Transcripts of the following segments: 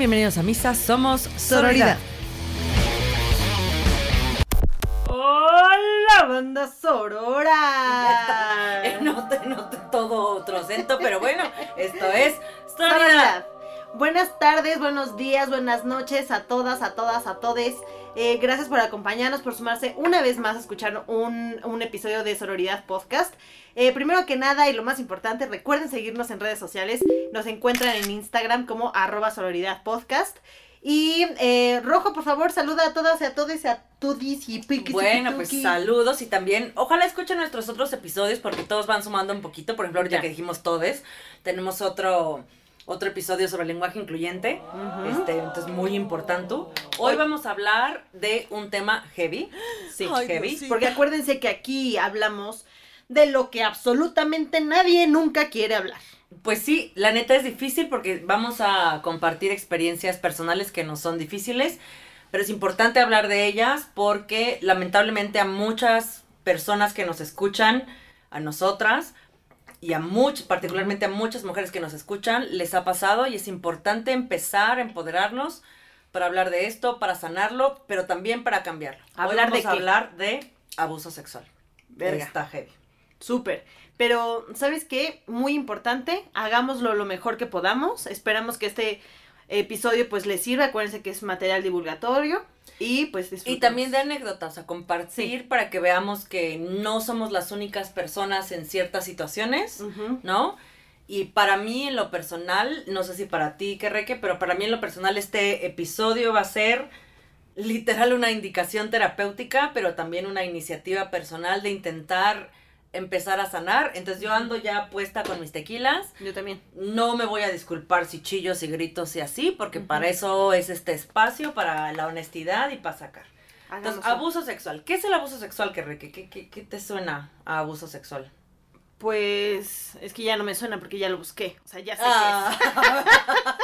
Bienvenidos a Misa. Somos Sororidad. Hola, banda Sorora. No noté todo otro acento, pero bueno, esto es Sororidad. Buenas tardes, buenos días, buenas noches a todas, a todas, a todes. Eh, gracias por acompañarnos, por sumarse una vez más a escuchar un, un episodio de Sororidad Podcast. Eh, primero que nada y lo más importante, recuerden seguirnos en redes sociales. Nos encuentran en Instagram como arroba sororidad podcast. Y eh, Rojo, por favor, saluda a todas y a todos y a tudis y piquis. Bueno, pues saludos y también ojalá escuchen nuestros otros episodios porque todos van sumando un poquito. Por ejemplo, ahorita Ya. que dijimos todes, tenemos otro otro episodio sobre lenguaje incluyente, este, entonces muy importante. Hoy vamos a hablar de un tema heavy, sí, Ay, heavy. Porque acuérdense que aquí hablamos de lo que absolutamente nadie nunca quiere hablar. Pues sí, la neta es difícil porque vamos a compartir experiencias personales que nos son difíciles, pero es importante hablar de ellas porque lamentablemente a muchas personas que nos escuchan, a nosotras y a muchos, particularmente a muchas mujeres que nos escuchan, les ha pasado y es importante empezar a empoderarnos para hablar de esto, para sanarlo, pero también para cambiarlo. Hoy ¿Hablar de a hablar de abuso sexual. Verga. Está heavy. Súper. Pero, ¿sabes qué? Muy importante, hagámoslo lo mejor que podamos. Esperamos que este episodio pues les sirva. Acuérdense que es material divulgatorio. Y pues Y también de anécdotas, a compartir Sí. para que veamos que no somos las únicas personas en ciertas situaciones. ¿no? Y para mí en lo personal, no sé si para ti, que reque, pero para mí en lo personal este episodio va a ser literal una indicación terapéutica, pero también una iniciativa personal de intentar empezar a sanar. Entonces yo ando ya puesta con mis tequilas. Yo también. No me voy a disculpar si chillos y gritos y así, porque para eso es este espacio, para la honestidad y para sacar. Entonces, abuso sexual. ¿Qué es el abuso sexual, que ¿Qué, qué, qué, qué te suena a abuso sexual? Pues es que ya no me suena porque ya lo busqué. O sea, ya sé Ah.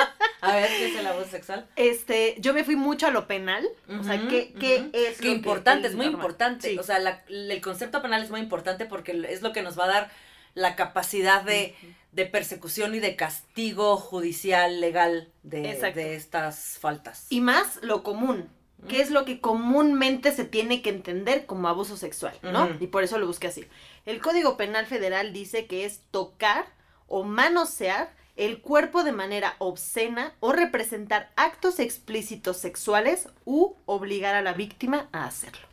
a ver, ¿qué es el abuso sexual? Este, yo me fui mucho a lo penal. o sea, ¿qué, qué ujú. es Qué lo importante, que es muy normal? importante. Sí. O sea, la- el concepto penal es muy importante porque es lo que nos va a dar la capacidad de, de persecución y de castigo judicial, legal de, de estas faltas. Y más lo común. ¿Qué es lo que comúnmente se tiene que entender como abuso sexual, no? Y por eso lo busqué así. El Código Penal Federal dice que es tocar o manosear el cuerpo de manera obscena o representar actos explícitos sexuales u obligar a la víctima a hacerlo.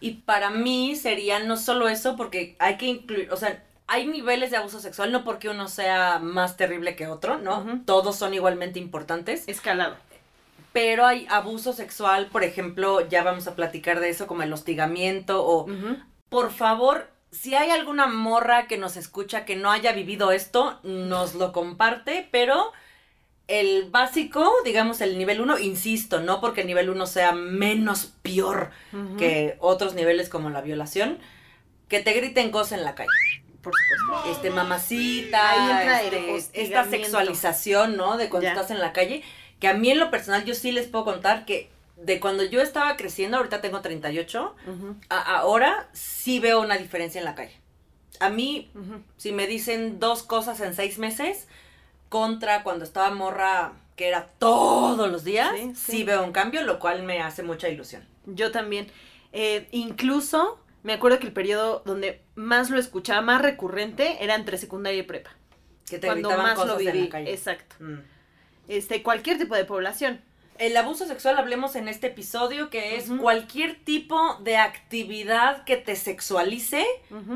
Y para mí sería no solo eso, porque hay que incluir, o sea, hay niveles de abuso sexual, no porque uno sea más terrible que otro, ¿no? Todos son igualmente importantes, Escalado. pero hay abuso sexual, por ejemplo, ya vamos a platicar de eso, como el hostigamiento o, por favor, si hay alguna morra que nos escucha que no haya vivido esto, nos lo comparte, pero el básico, digamos el nivel 1, insisto, no porque el nivel 1 sea menos peor que otros niveles como la violación, que te griten cosas en la calle. Por supuesto. Este, mamacita, este, esta sexualización, ¿no? De cuando Ya. estás en la calle, que a mí en lo personal yo sí les puedo contar que de cuando yo estaba creciendo, ahorita tengo 38, Ujú. a- ahora sí veo una diferencia en la calle. A mí, si me dicen dos cosas en seis meses, contra cuando estaba morra, que era todos los días, Sí, sí, sí. veo un cambio, lo cual me hace mucha ilusión. Yo también. Eh, incluso me acuerdo que el periodo donde más lo escuchaba, más recurrente, era entre secundaria y prepa. Que te cuando gritaban más lo cosas en viví. la calle. Exacto. Mm. Este, cualquier tipo de población. El abuso sexual hablemos en este episodio que es cualquier tipo de actividad que te sexualice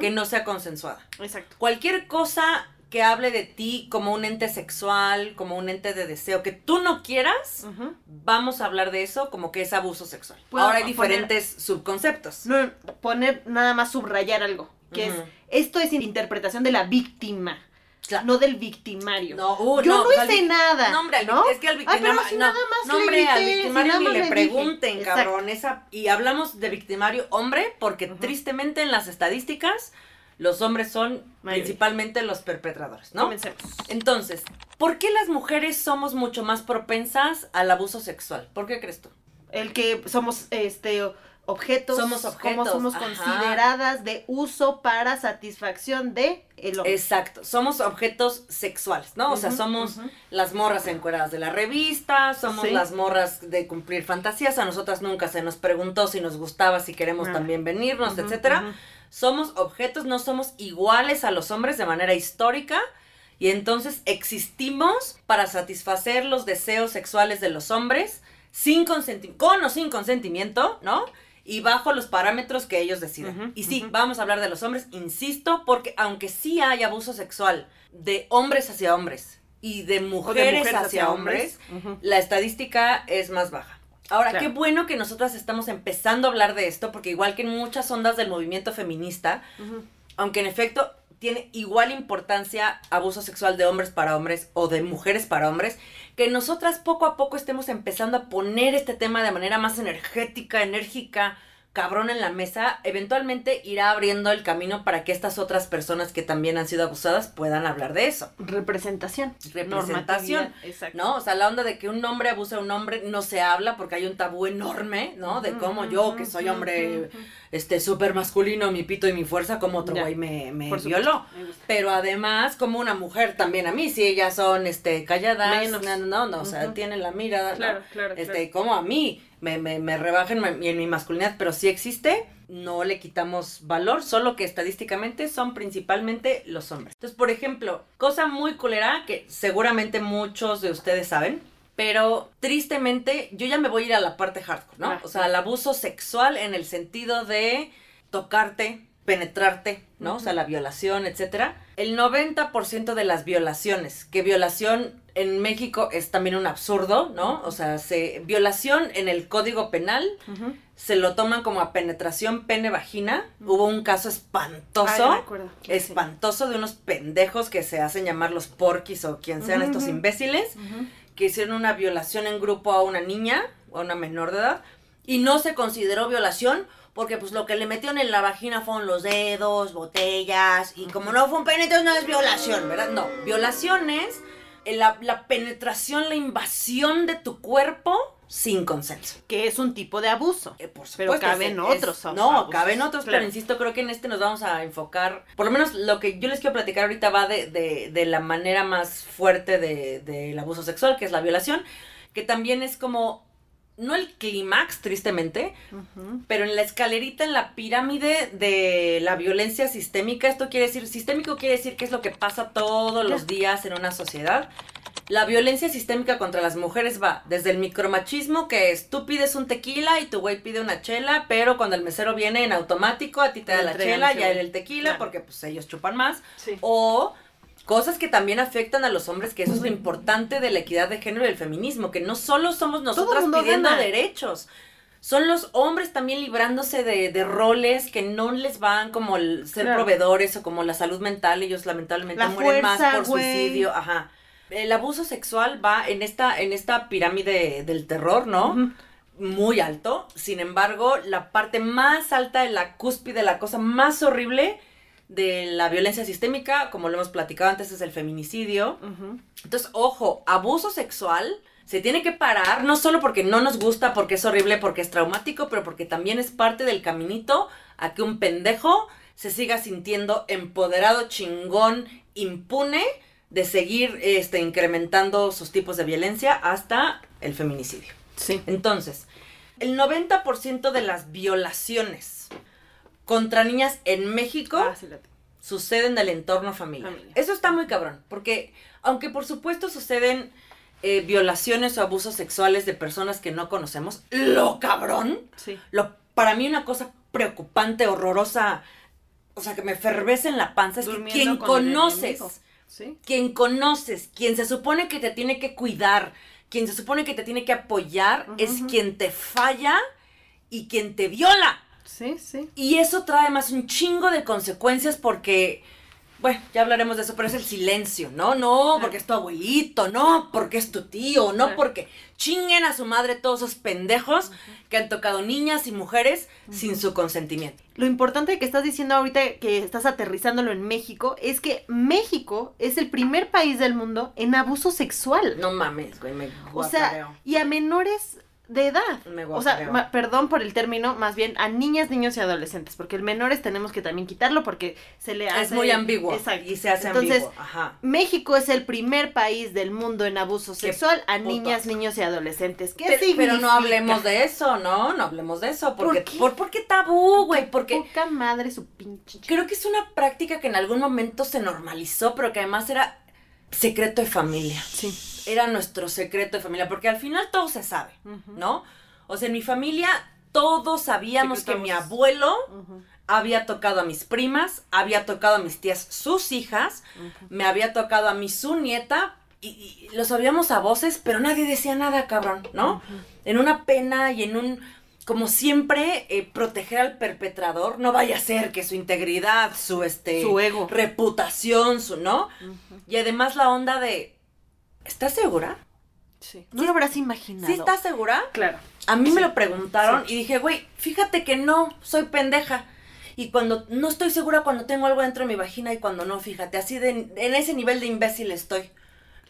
que no sea consensuada. Exacto. Cualquier cosa que hable de ti como un ente sexual, como un ente de deseo que tú no quieras, vamos a hablar de eso como que es abuso sexual. Ahora hay poner- diferentes subconceptos. No, poner nada más subrayar algo, que es, esto es interpretación de la víctima, Claro. no del victimario. No, uh, Yo no, o sea, al hice nada. No, hombre, ¿no? es que al Ay, victimario. si no, nada más no, hombre, al grité, victimario ni le pregunten, Exacto. cabrón. Esa, y hablamos de victimario hombre, porque tristemente en las estadísticas, los hombres son principalmente los perpetradores, ¿no? Comencemos. Entonces, ¿por qué las mujeres somos mucho más propensas al abuso sexual? ¿Por qué crees tú? El que somos, este, objetos, Somos cómo objetos, somos ajá. consideradas de uso para satisfacción de el hombre. Exacto, somos objetos sexuales, ¿no? O sea, somos las morras encueradas de la revista, somos Sí. las morras de cumplir fantasías, a nosotras nunca se nos preguntó si nos gustaba, si queremos Ah. también venirnos, Ujú, etcétera. Somos objetos, no somos iguales a los hombres de manera histórica y entonces existimos para satisfacer los deseos sexuales de los hombres sin consentimiento, con o sin consentimiento, ¿no? Y bajo los parámetros que ellos deciden. Ujú, y sí, vamos a hablar de los hombres, insisto, porque aunque sí hay abuso sexual de hombres hacia hombres y de O de mujeres, mujeres hacia, hombres, la estadística es más baja. Ahora, Claro. qué bueno que nosotras estamos empezando a hablar de esto, porque igual que en muchas ondas del movimiento feminista, aunque en efecto tiene igual importancia abuso sexual de hombres para hombres o de mujeres para hombres, que nosotras poco a poco estemos empezando a poner este tema de manera más energética, enérgica, cabrón en la mesa, eventualmente irá abriendo el camino para que estas otras personas que también han sido abusadas puedan hablar de eso. Representación. Representación, Exacto. ¿no? O sea, la onda de que un hombre abusa a un hombre no se habla porque hay un tabú enorme, ¿no? De cómo yo, que soy hombre, este, súper masculino, mi pito y mi fuerza, como otro güey me, me violó. Me. Pero además, como una mujer también a mí, si ellas son, este, calladas, Menos. no, no, no, o sea, tienen la mirada, ¿no? Claro, claro, Este, como a mí me, me, me rebajan en mi masculinidad, pero sí existe, no le quitamos valor, solo que estadísticamente son principalmente los hombres. Entonces, por ejemplo, cosa muy culera que seguramente muchos de ustedes saben, pero tristemente yo ya me voy a ir a la parte hardcore, ¿no? Ah, O sea, el abuso sexual en el sentido de tocarte, penetrarte, ¿no? O sea, la violación, etcétera. El 90% de las violaciones, que violación en México es también un absurdo, ¿no? O sea, se, violación en el Código Penal se lo toman como a penetración pene-vagina. Hubo un caso espantoso me. Sí. espantoso de unos pendejos que se hacen llamar los porquis o quien sean estos imbéciles, que hicieron una violación en grupo a una niña, a una menor de edad, y no se consideró violación porque pues lo que le metieron en la vagina fueron los dedos, botellas, y como no fue un pene, entonces no es violación, ¿verdad? No, violación es eh, la, la penetración, la invasión de tu cuerpo sin consenso. Que es un tipo de abuso. Eh, por Pero supuesto, caben es- es- otros No, abusos, caben otros, claro. pero insisto, creo que en este nos vamos a enfocar. Por lo menos lo que yo les quiero platicar ahorita va de, de, de la manera más fuerte de- del abuso sexual, que es la violación, que también es como. No el clímax, tristemente, pero en la escalerita, en la pirámide de la violencia sistémica, esto quiere decir, sistémico quiere decir que es lo que pasa todos los días en una sociedad. La violencia sistémica contra las mujeres va desde el micromachismo, que es tú pides un tequila y tu güey pide una chela, pero cuando el mesero viene en automático, a ti te da la chela y a él el tequila, Claro. porque pues ellos chupan más. Sí. O cosas que también afectan a los hombres, que eso es lo importante de la equidad de género y el feminismo, que no solo somos nosotras pidiendo gana. derechos, son los hombres también librándose de, de roles que no les van como el ser Claro. proveedores o como la salud mental, ellos lamentablemente La mueren más por suicidio, ajá. El abuso sexual va en esta, en esta pirámide del terror, ¿no? Muy alto. Sin embargo, la parte más alta de la cúspide, la cosa más horrible de la violencia sistémica, como lo hemos platicado antes, es el feminicidio. Entonces, ojo, abuso sexual se tiene que parar, no solo porque no nos gusta, porque es horrible, porque es traumático, pero porque también es parte del caminito a que un pendejo se siga sintiendo empoderado, chingón, impune de seguir este, incrementando sus tipos de violencia hasta el feminicidio. Sí. Entonces, el 90% de las violaciones contra niñas en México Ah, sí, suceden del entorno familiar. Familiar. Eso está muy cabrón, porque aunque por supuesto suceden eh, violaciones o abusos sexuales de personas que no conocemos, lo cabrón, Sí. lo, para mí una cosa preocupante, horrorosa, o sea, que me fervece en la panza, es que quien conoces. Sí. quien conoces, quien se supone que te tiene que cuidar, quien se supone que te tiene que apoyar, es quien te falla y quien te viola. Sí, sí. Y eso trae más un chingo de consecuencias porque, bueno, ya hablaremos de eso, pero es el silencio, ¿no? No, porque es tu abuelito, no, porque es tu tío, no, porque chinguen a su madre todos esos pendejos que han tocado niñas y mujeres sin su consentimiento. Lo importante que estás diciendo ahorita que estás aterrizándolo en México es que México es el primer país del mundo en abuso sexual. No mames, güey, me o sea, y a menores de edad. Me O sea, ma- perdón por el término, más bien a niñas, niños y adolescentes, porque el menores tenemos que también quitarlo porque se le hace... es muy ambiguo. Exacto. Y se hace Entonces, ambiguo. Ajá. México es el primer país del mundo en abuso sexual a puto niñas, niños y adolescentes. ¿Qué Pero, significa? pero no hablemos de eso, ¿no? No hablemos de eso. Porque, ¿Por qué? ¿Por, por qué tabú, güey? Porque Poca madre su pinche... creo que es una práctica que en algún momento se normalizó, pero que además era secreto de familia. Sí. Era nuestro secreto de familia, porque al final todo se sabe. ¿no? O sea, en mi familia todos sabíamos que mi abuelo había tocado a mis primas, había tocado a mis tías sus hijas, me había tocado a mí su nieta, y, y lo sabíamos a voces, pero nadie decía nada, cabrón, ¿no? En una pena y en un, como siempre, eh, proteger al perpetrador, no vaya a ser que su integridad, su, este, Su ego. reputación, su, ¿no? Y además la onda de, ¿estás segura? Sí. No lo habrás imaginado. ¿Sí estás segura? Claro. A mí Sí. me lo preguntaron Sí. y dije, güey, fíjate que no, soy pendeja. Y cuando no estoy segura cuando tengo algo dentro de mi vagina y cuando no, fíjate, así de en ese nivel de imbécil estoy.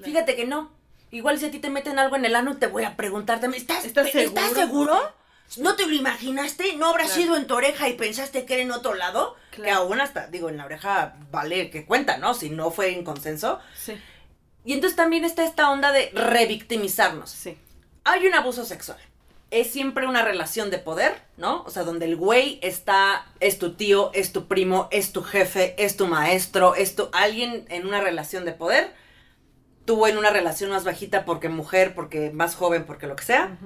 Fíjate que no. Igual si a ti te meten algo en el ano, te voy a preguntar también, ¿estás, ¿Estás pe- seguro? seguro? ¿No te lo imaginaste? ¿No habrá Claro. sido en tu oreja y pensaste que era en otro lado? Que Claro. aún hasta, digo, en la oreja vale que cuenta, ¿no? Si no fue en consenso. Sí. Y entonces también está esta onda de revictimizarnos Sí. hay un abuso sexual. Es siempre una relación de poder, ¿no? O sea, donde el güey está, es tu tío, es tu primo, es tu jefe, es tu maestro, es tu alguien en una relación de poder. Tú en una relación más bajita porque mujer, porque más joven, porque lo que sea,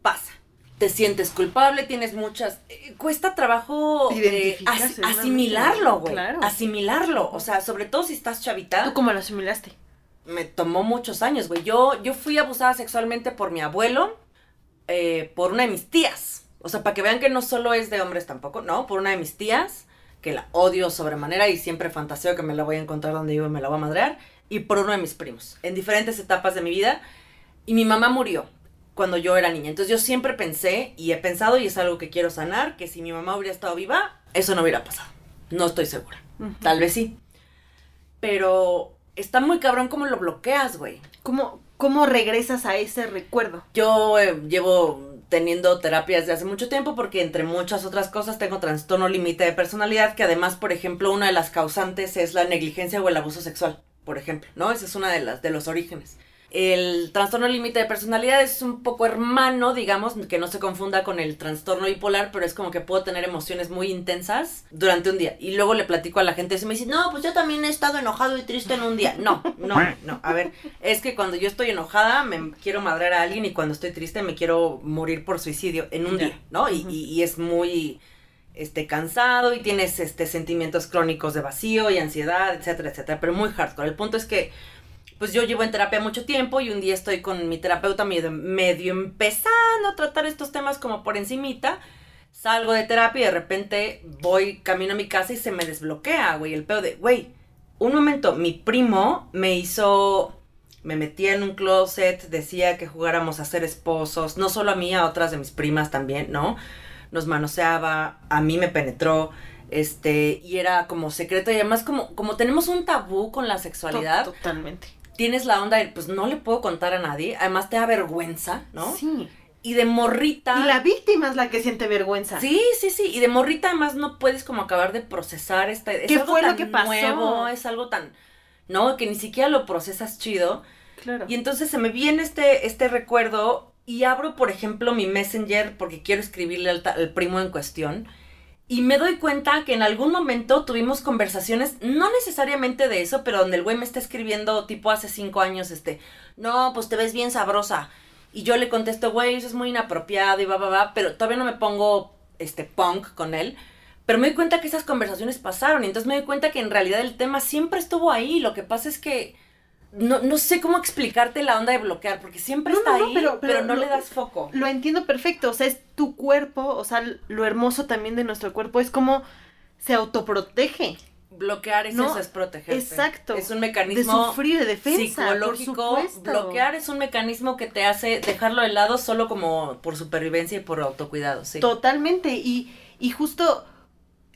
pasa. Te sientes culpable, tienes muchas... eh, cuesta trabajo eh, asimilarlo, güey. Claro. Asimilarlo. O sea, sobre todo si estás chavita ¿Tú cómo lo asimilaste? Me tomó muchos años, güey. Yo, yo fui abusada sexualmente por mi abuelo, eh, por una de mis tías. O sea, para que vean que no solo es de hombres tampoco, no, por una de mis tías, que la odio sobremanera y siempre fantaseo que me la voy a encontrar donde vivo y me la voy a madrear, y por uno de mis primos, en diferentes etapas de mi vida. Y mi mamá murió cuando yo era niña. Entonces yo siempre pensé, y he pensado, y es algo que quiero sanar, que si mi mamá hubiera estado viva, eso no hubiera pasado. No estoy segura. Tal vez sí. Pero está muy cabrón cómo lo bloqueas, güey. ¿Cómo, ¿Cómo regresas a ese recuerdo? Yo eh, llevo teniendo terapia desde hace mucho tiempo porque entre muchas otras cosas tengo trastorno límite de personalidad que además, por ejemplo, una de las causantes es la negligencia o el abuso sexual, por ejemplo, ¿no? Esa es una de las de los orígenes. El trastorno límite de personalidad es un poco hermano, digamos, que no se confunda con el trastorno bipolar, pero es como que puedo tener emociones muy intensas durante un día. Y luego le platico a la gente y me dice, no, pues yo también he estado enojado y triste en un día. No, no, no. A ver, es que cuando yo estoy enojada me quiero madrear a alguien y cuando estoy triste me quiero morir por suicidio en un día, ¿no? Y, y- y es muy este cansado y tienes este sentimientos crónicos de vacío y ansiedad, etcétera, etcétera, pero muy hardcore. El punto es que pues yo llevo en terapia mucho tiempo y un día estoy con mi terapeuta medio, empezando a tratar estos temas como por encimita. Salgo de terapia y de repente voy camino a mi casa y se me desbloquea, güey, el pedo de, güey, un momento, mi primo me hizo, me metía en un closet, decía que jugáramos a ser esposos, no solo a mí, a otras de mis primas también, ¿no? Nos manoseaba, a mí me penetró, este, y era como secreto y además como, como tenemos un tabú con la sexualidad, To- Totalmente. Tienes la onda de, pues no le puedo contar a nadie, además te da vergüenza, ¿no? Sí. Y de morrita... Y la víctima es la que siente vergüenza. Sí, sí, sí. Y de morrita además no puedes como acabar de procesar esta... Es ¿Qué algo fue lo tan que pasó? nuevo, es algo tan... No, que ni siquiera lo procesas chido. Claro. Y entonces se me viene este, este recuerdo y abro, por ejemplo, mi Messenger porque quiero escribirle al, al primo en cuestión. Y me doy cuenta que en algún momento tuvimos conversaciones, no necesariamente de eso, pero donde el güey me está escribiendo tipo hace cinco años, este, no, pues te ves bien sabrosa. Y yo le contesto, güey, eso es muy inapropiado y va, va, va, pero todavía no me pongo, este, punk con él. Pero me doy cuenta que esas conversaciones pasaron y entonces me doy cuenta que en realidad el tema siempre estuvo ahí. Lo que pasa es que no, no sé cómo explicarte la onda de bloquear, porque siempre No, está no, ahí, pero- pero, pero no lo- le das foco. Lo entiendo perfecto, o sea, es tu cuerpo, o sea, lo hermoso también de nuestro cuerpo es como se autoprotege Bloquear es No, eso, es protegerte. exacto, Es un de mecanismo sufrir, de defensa, psicológico. por. Bloquear es un mecanismo que te hace dejarlo de lado solo como por supervivencia y por autocuidado, sí. Totalmente, y, y justo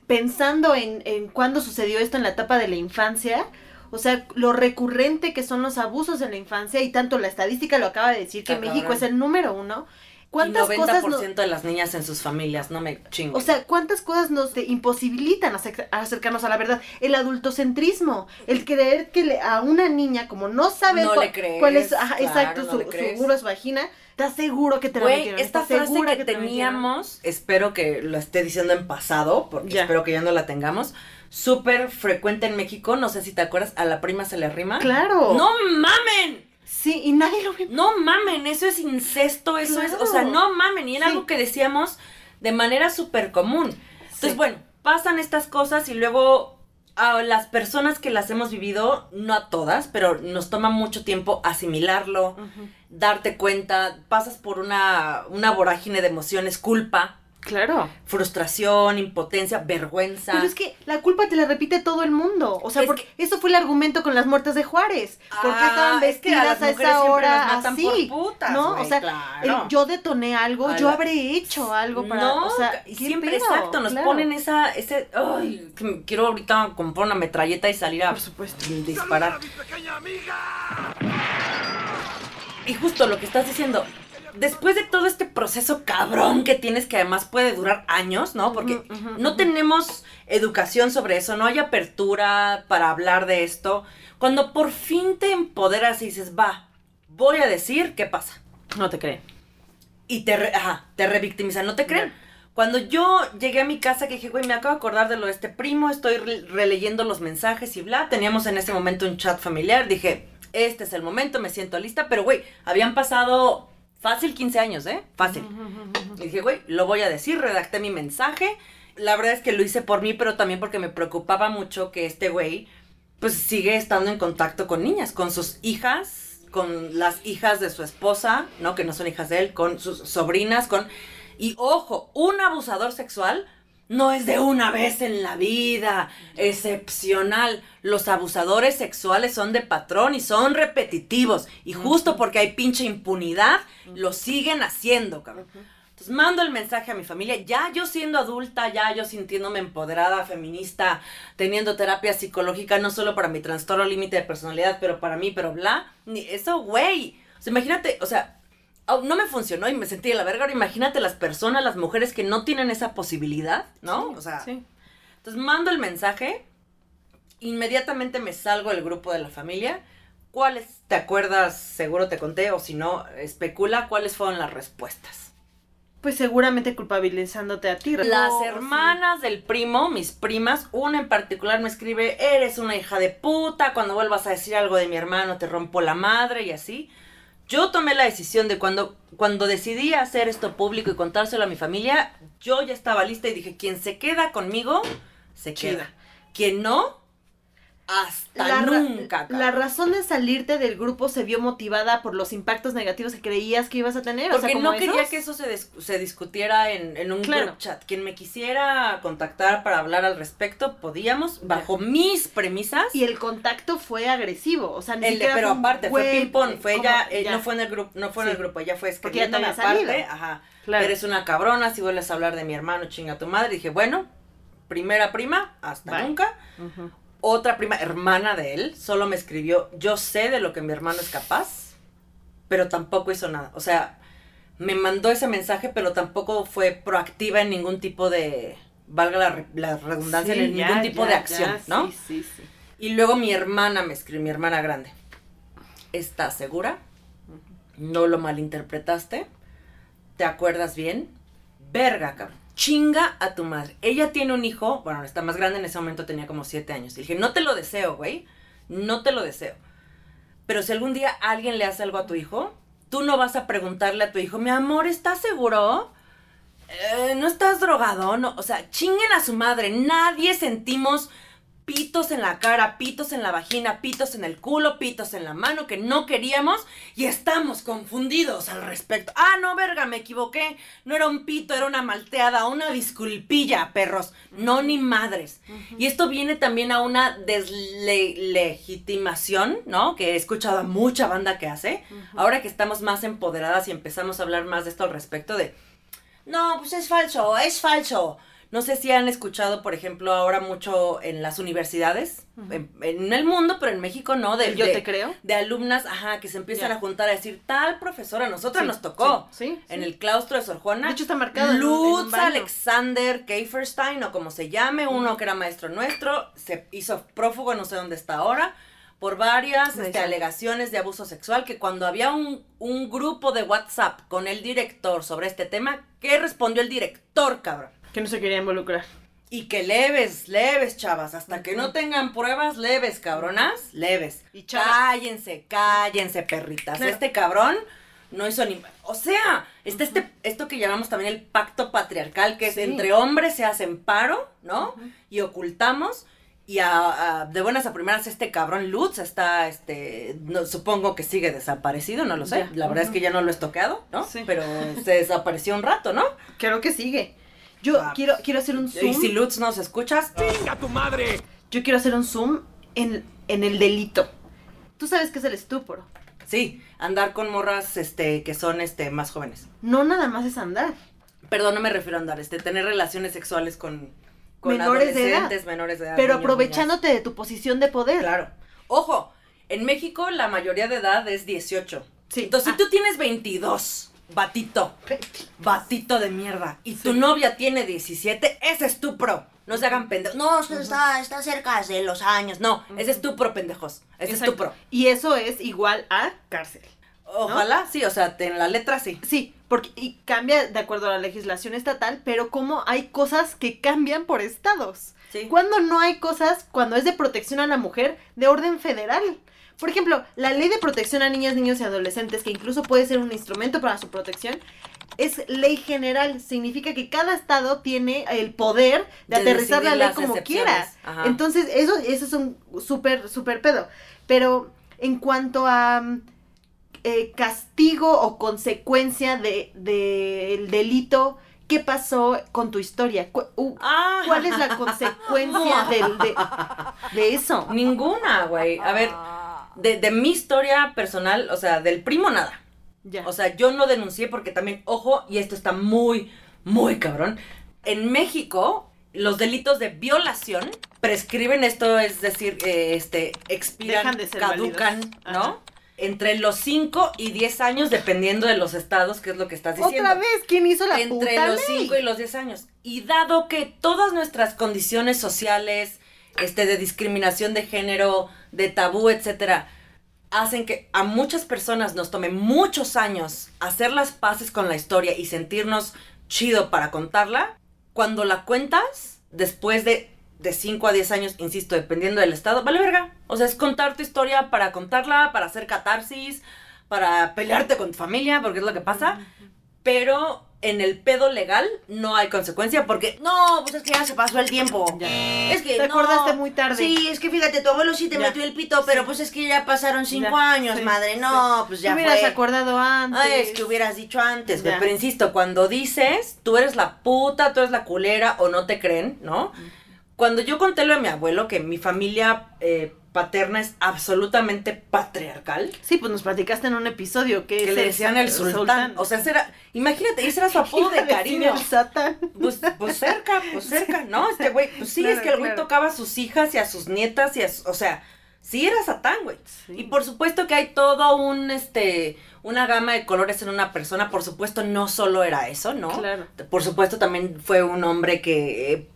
pensando en, en cuándo sucedió esto en la etapa de la infancia, o sea, lo recurrente que son los abusos en la infancia, y tanto la estadística lo acaba de decir, que México es el número uno, ¿Cuántas y 90% cosas no- de las niñas en sus familias, no me chingo. O sea, ¿cuántas cosas nos imposibilitan acer- acercarnos a la verdad? El adultocentrismo, el creer que le- a una niña, como no sabe No crees, cuál es, ajá, claro, exacto, no su, su es vagina, ¿estás seguro que te la Güey, metieron? esta ¿Estás frase que, te la metieron? teníamos, espero que lo esté diciendo en pasado, porque Ya. espero que ya no la tengamos, súper frecuente en México, no sé si te acuerdas, a la prima se le rima. Claro. ¡No mamen! Sí, y nadie lo ve. No mamen, eso es incesto, eso es, o sea, no mamen, y era Sí. algo que decíamos de manera súper común. Entonces, Sí. bueno, pasan estas cosas y luego a las personas que las hemos vivido, no a todas, pero nos toma mucho tiempo asimilarlo, darte cuenta, pasas por una, una vorágine de emociones, culpa, Claro. frustración, impotencia, vergüenza. Pero es que la culpa te la repite todo el mundo. O sea, Es porque eso fue el argumento con las muertes de Juárez. ¿Por qué Ah, estaban es que a vestidas las a, mujeres esa siempre hora las matan así? por putas, ¿No? güey, o sea, claro. el- yo detoné algo, A yo habré hecho algo para. no, o sea, y ¿qué siempre pedo? exacto, nos Claro. ponen esa, ese, ay, que me- quiero ahorita comprar una metralleta y salir a Por supuesto. disparar. Y justo lo que estás diciendo, después de todo este proceso cabrón que tienes, que además puede durar años, ¿no? Porque no tenemos educación sobre eso, no hay apertura para hablar de esto. Cuando por fin te empoderas y dices, va, voy a decir qué pasa. No te creen. Y te, re- ajá, te revictimizan, ¿no te creen? Cuando yo llegué a mi casa que dije, güey, me acabo de acordar de lo de este primo, estoy re- releyendo los mensajes y bla, teníamos en ese momento un chat familiar, dije, este es el momento, me siento lista, pero güey, habían pasado fácil 15 años, ¿eh? Fácil. Y dije, güey, lo voy a decir, redacté mi mensaje. La verdad es que lo hice por mí, pero también porque me preocupaba mucho que este güey, pues sigue estando en contacto con niñas, con sus hijas, con las hijas de su esposa, ¿no? Que no son hijas de él, con sus sobrinas, con... Y ojo, un abusador sexual no es de una vez en la vida, excepcional. Los abusadores sexuales son de patrón y son repetitivos. Y justo porque hay pinche impunidad, lo siguen haciendo, cabrón. Entonces mando el mensaje a mi familia, ya yo siendo adulta, ya yo sintiéndome empoderada, feminista, teniendo terapia psicológica, no solo para mi trastorno límite de personalidad, pero para mí, pero bla. Ni eso, güey. O sea, imagínate, o sea, au- no me funcionó y me sentí de la verga. Ahora imagínate las personas, las mujeres que no tienen esa posibilidad, ¿no? o sea, Sí. entonces mando el mensaje, inmediatamente me salgo del grupo de la familia. ¿Cuáles, te acuerdas, seguro te conté, o si no, especula cuáles fueron las respuestas? Pues seguramente culpabilizándote a ti. Las Oh, hermanas del primo, mis primas, una en particular me escribe, eres una hija de puta, cuando vuelvas a decir algo de mi hermano te rompo la madre y así. Yo tomé la decisión de cuando, cuando decidí hacer esto público y contárselo a mi familia, yo ya estaba lista y dije, quien se queda conmigo, se Chida. queda. Quien no, hasta La, nunca. la razón de salirte del grupo se vio motivada por los impactos negativos que creías que ibas a tener. o Porque sea, como no quería que eso se, dis- se discutiera en, en un Claro. group chat. Quien me quisiera contactar para hablar al respecto, podíamos, bajo mis premisas. Y el contacto fue agresivo, o sea, ni el de- siquiera pero fue aparte, fue güey, ping pong, fue ella, eh, no fue en el grupo, no fue en el Sí. grupo, ella fue escribiendo aparte, salido. ajá, Claro. eres una cabrona, si vuelves a hablar de mi hermano, chinga tu madre, dije, bueno, primera prima, hasta Bye. nunca, Ujú. Otra prima, hermana de él, solo me escribió, yo sé de lo que mi hermano es capaz, pero tampoco hizo nada. O sea, me mandó ese mensaje, pero tampoco fue proactiva en ningún tipo de, valga la, re- la redundancia, Sí, en ya, ningún tipo ya, de acción, ya, ¿no? Sí, sí, sí. Y luego mi hermana me escribió, mi hermana grande, ¿estás segura? ¿No lo malinterpretaste? ¿Te acuerdas bien? Verga, cabrón. Chinga a tu madre. Ella tiene un hijo, bueno, está más grande, en ese momento tenía como siete años. Y dije, no te lo deseo, güey. No te lo deseo. Pero si algún día alguien le hace algo a tu hijo, tú no vas a preguntarle a tu hijo, mi amor, ¿estás seguro? Eh, ¿No estás drogado? No, o sea, chinguen a su madre. Nadie sentimos pitos en la cara, pitos en la vagina, pitos en el culo, pitos en la mano que no queríamos y estamos confundidos al respecto. Ah, no, verga, me equivoqué. No era un pito, era una malteada, una disculpilla, perros. No, ni madres. Y esto viene también a una deslegitimación, ¿no? Que he escuchado a mucha banda que hace. Ahora que estamos más empoderadas y empezamos a hablar más de esto al respecto de, no, pues es falso, es falso. No sé si han escuchado, por ejemplo, ahora mucho en las universidades, en, en el mundo, pero en México no, de, Yo de- te creo. de alumnas, ajá, que se empiezan a juntar a decir, tal profesora, a nosotras Sí, nos tocó. sí, sí, En el claustro de Sor Juana. De hecho, está marcado en un Lutz. Alexander Kieferstein, o como se llame, uno que era maestro nuestro, se hizo prófugo, no sé dónde está ahora, por varias este, alegaciones de abuso sexual, que cuando había un, un grupo de WhatsApp con el director sobre este tema, ¿qué respondió el director, cabrón? Que no se quería involucrar. Y que leves, leves, chavas, hasta que no tengan pruebas, leves, cabronas, leves. Y chavas. Cállense, cállense, perritas. Claro. Este cabrón no hizo ni... O sea, está este, esto que llamamos también el pacto patriarcal, que es entre hombres se hacen paro, ¿no? Y ocultamos. Y a- a- de buenas a primeras este cabrón Lutz está, este, no, supongo que sigue desaparecido, no lo sé. Ya. La verdad es que ya no lo he estoqueado, ¿no? Sí. Pero se desapareció un rato, ¿no? Creo que sigue. Yo Ah, quiero, quiero hacer un zoom. Y si Lutz nos escuchas, ¡Chinga tu madre! Yo quiero hacer un zoom en, en el delito. Tú sabes qué es el estupro. Sí, andar con morras este que son este más jóvenes. No nada más es andar. Perdón, no me refiero a andar, este tener relaciones sexuales con, con Menores de edad. adolescentes, menores de edad. Pero niños, aprovechándote de tu posición de poder. Claro. Ojo, en México la mayoría de edad es 18. Sí. Entonces, Ah. si tú tienes 22, batito, batito de mierda, y tu novia tiene 17, ese es tu pro. No se hagan pendejos. No, está, está cerca de los años. No, ese es tu pro, pendejos. Ese es tu pro. Y eso es igual a cárcel. Ojalá, sí, o sea, en la letra sí. Sí, porque y cambia de acuerdo a la legislación estatal, pero como hay cosas que cambian por estados. Sí. Cuando no hay cosas, cuando es de protección a la mujer, de orden federal. Por ejemplo, la ley de protección a niñas, niños y adolescentes, que incluso puede ser un instrumento para su protección, es ley general. Significa que cada estado tiene el poder de, De aterrizar la ley como quiera. Ajá. Entonces, eso, eso es un súper, súper pedo. Pero en cuanto a mm, eh, castigo o consecuencia de, de el delito, ¿qué pasó con tu historia? Ah. ¿Cuál es la consecuencia del- de, de eso? Ninguna, güey. A ver, de, de mi historia personal, o sea, del primo nada. Ya. O sea, yo no denuncié porque también, ojo, y esto está muy, muy cabrón. En México, los delitos de violación prescriben esto, es decir, eh, este, expiran, Dejan de ser caducan, válidos. ¿no? Ajá. Entre los 5 y 10 años, dependiendo de los estados, que es lo que estás diciendo. Otra vez, ¿quién hizo la entre puta los ley? 5 y los 10 años. Y dado que todas nuestras condiciones sociales, este, de discriminación de género, de tabú, etcétera, hacen que a muchas personas nos tome muchos años hacer las paces con la historia y sentirnos chido para contarla, cuando la cuentas, después de de 5 a 10 años, insisto, dependiendo del estado, vale verga. O sea, es contar tu historia para contarla, para hacer catarsis, para pelearte con tu familia, porque es lo que pasa. Pero en el pedo legal no hay consecuencia porque no, pues es que ya se pasó el tiempo. Ya. Es que Te no. acordaste muy tarde. Sí, es que fíjate, tu abuelo sí te Ya. metió el pito, pero Sí. pues es que ya pasaron cinco Ya, años, sí, madre. sí. No, pues ya Te hubieras fue. acordado antes. Ay, es que hubieras dicho antes. Pero insisto, cuando dices, tú eres la puta, tú eres la culera o no te creen, ¿no? Cuando yo conté lo de mi abuelo, que mi familia eh, paterna es absolutamente patriarcal, Sí, pues nos platicaste en un episodio que, que le decían el sultán. O sea, ese era, imagínate, ese era su apodo de cariño. el satán. Pues, pues cerca, pues cerca, ¿no? Este güey, pues sí, Claro, es que el güey claro. tocaba a sus hijas y a sus nietas y a su- o sea, sí era Satán, güey. Sí. Y por supuesto que hay todo un, este, una gama de colores en una persona, por supuesto no solo era eso, ¿no? Claro. Por supuesto también fue un hombre que eh,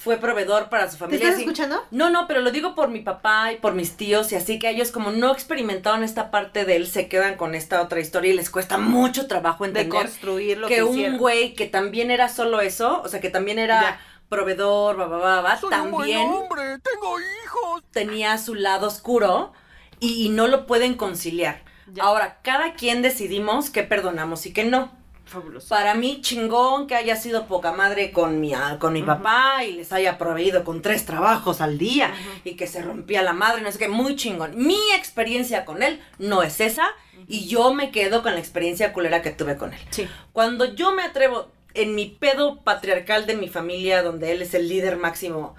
fue proveedor para su ¿Te familia. estás así- escuchando? no, no, pero lo digo por mi papá y por mis tíos y así que ellos como no experimentaron esta parte de él, se quedan con esta otra historia y les cuesta mucho trabajo De entender construir lo que, que un güey que también era solo eso, o sea, que también era Ya. proveedor, va, va, va, va, Soy un buen también hombre, tengo hijos. tenía su lado oscuro y, y no lo pueden conciliar. Ya. Ahora, cada quien decidimos qué perdonamos y qué no. Fabuloso. Para mí, chingón que haya sido poca madre con mi, ah, con mi papá y les haya proveído con tres trabajos al día y que se rompía la madre, no sé qué, muy chingón. Mi experiencia con él no es esa y yo me quedo con la experiencia culera que tuve con él. Sí. Cuando yo me atrevo en mi pedo patriarcal de mi familia, donde él es el líder máximo,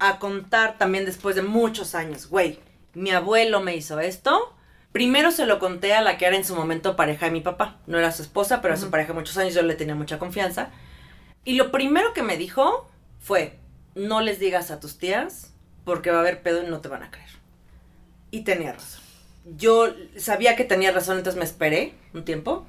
a contar también después de muchos años, güey, mi abuelo me hizo esto. Primero se lo conté a la que era en su momento pareja de mi papá. No era su esposa, pero era su pareja de muchos años, yo le tenía mucha confianza. Y lo primero que me dijo fue, no les digas a tus tías porque va a haber pedo y no te van a creer. Y tenía razón. Yo sabía que tenía razón, entonces me esperé un tiempo.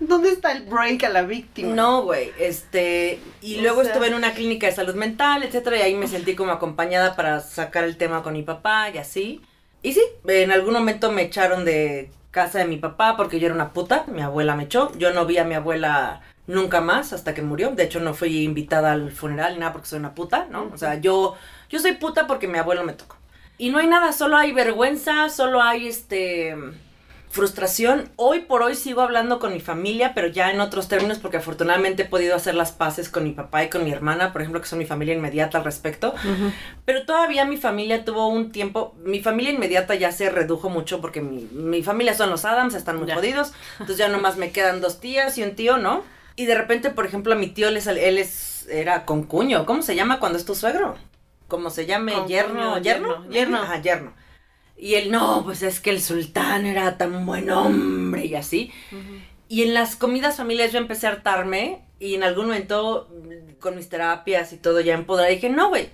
¿Dónde está el break a la víctima? No, güey, este, y O luego sea- estuve en una clínica de salud mental, etcétera, y ahí me sentí como acompañada para sacar el tema con mi papá y así. Y sí, en algún momento me echaron de casa de mi papá porque yo era una puta, mi abuela me echó, yo no vi a mi abuela nunca más hasta que murió, de hecho no fui invitada al funeral ni nada porque soy una puta, ¿no? O sea, yo, yo soy puta porque mi abuelo me tocó. Y no hay nada, solo hay vergüenza, solo hay este frustración. Hoy por hoy sigo hablando con mi familia, pero ya en otros términos, porque afortunadamente he podido hacer las paces con mi papá y con mi hermana, por ejemplo, que son mi familia inmediata al respecto. Pero todavía mi familia tuvo un tiempo, mi familia inmediata ya se redujo mucho porque mi, mi familia son los Adams, están muy Ya. jodidos, entonces ya nomás me quedan dos tías y un tío, ¿no? Y de repente, por ejemplo, a mi tío, le sal- él es, era con cuño, ¿cómo se llama cuando es tu suegro? ¿Cómo se llame? Concuño, ¿Yerno? ¿Yerno? yerno, yerno. Ajá, yerno. Y él, no, pues es que el sultán era tan buen hombre y así. Y en las comidas familiares yo empecé a hartarme y en algún momento mm, con mis terapias y todo ya empoderada dije, no, güey,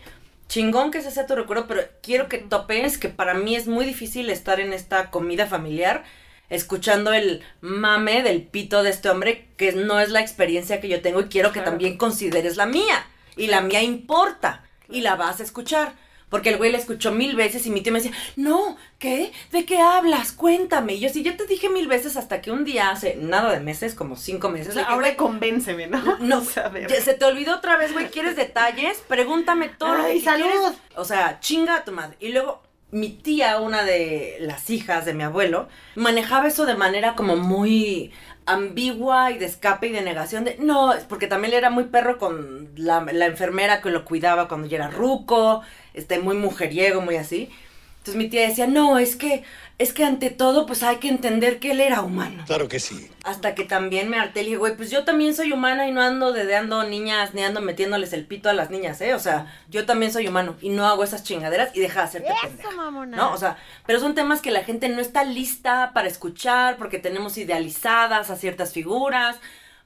chingón que ese sea tu recuerdo, pero quiero que topes que para mí es muy difícil estar en esta comida familiar escuchando el mame del pito de este hombre que no es la experiencia que yo tengo y quiero que Claro. también consideres la mía. Y la mía importa y la vas a escuchar. Porque el güey la escuchó mil veces y mi tío me decía, no, ¿qué? ¿De qué hablas? Cuéntame. Y yo sí, yo te dije mil veces hasta que un día, hace nada de meses, como cinco meses, O sea, ahora "Güey, convénceme, ¿no? no, se te olvidó otra vez, güey, ¿quieres detalles? Pregúntame todo lo Ay, que salud. quieres. O sea, chinga a tu madre. Y luego, mi tía, una de las hijas de mi abuelo, manejaba eso de manera como muy ambigua y de escape y de negación de, no, es porque también era muy perro con la, la enfermera que lo cuidaba cuando ya era ruco, este, muy mujeriego, muy así. Entonces mi tía decía, no, es que, es que ante todo, pues hay que entender que él era humano. Claro que sí. Hasta que también me harté y dije, güey, pues yo también soy humana y no ando dedeando niñas ni ando metiéndoles el pito a las niñas, ¿eh? O sea, yo también soy humano y no hago esas chingaderas y deja de hacerte pendeja. mamona. ¿No? O sea, pero son temas que la gente no está lista para escuchar porque tenemos idealizadas a ciertas figuras,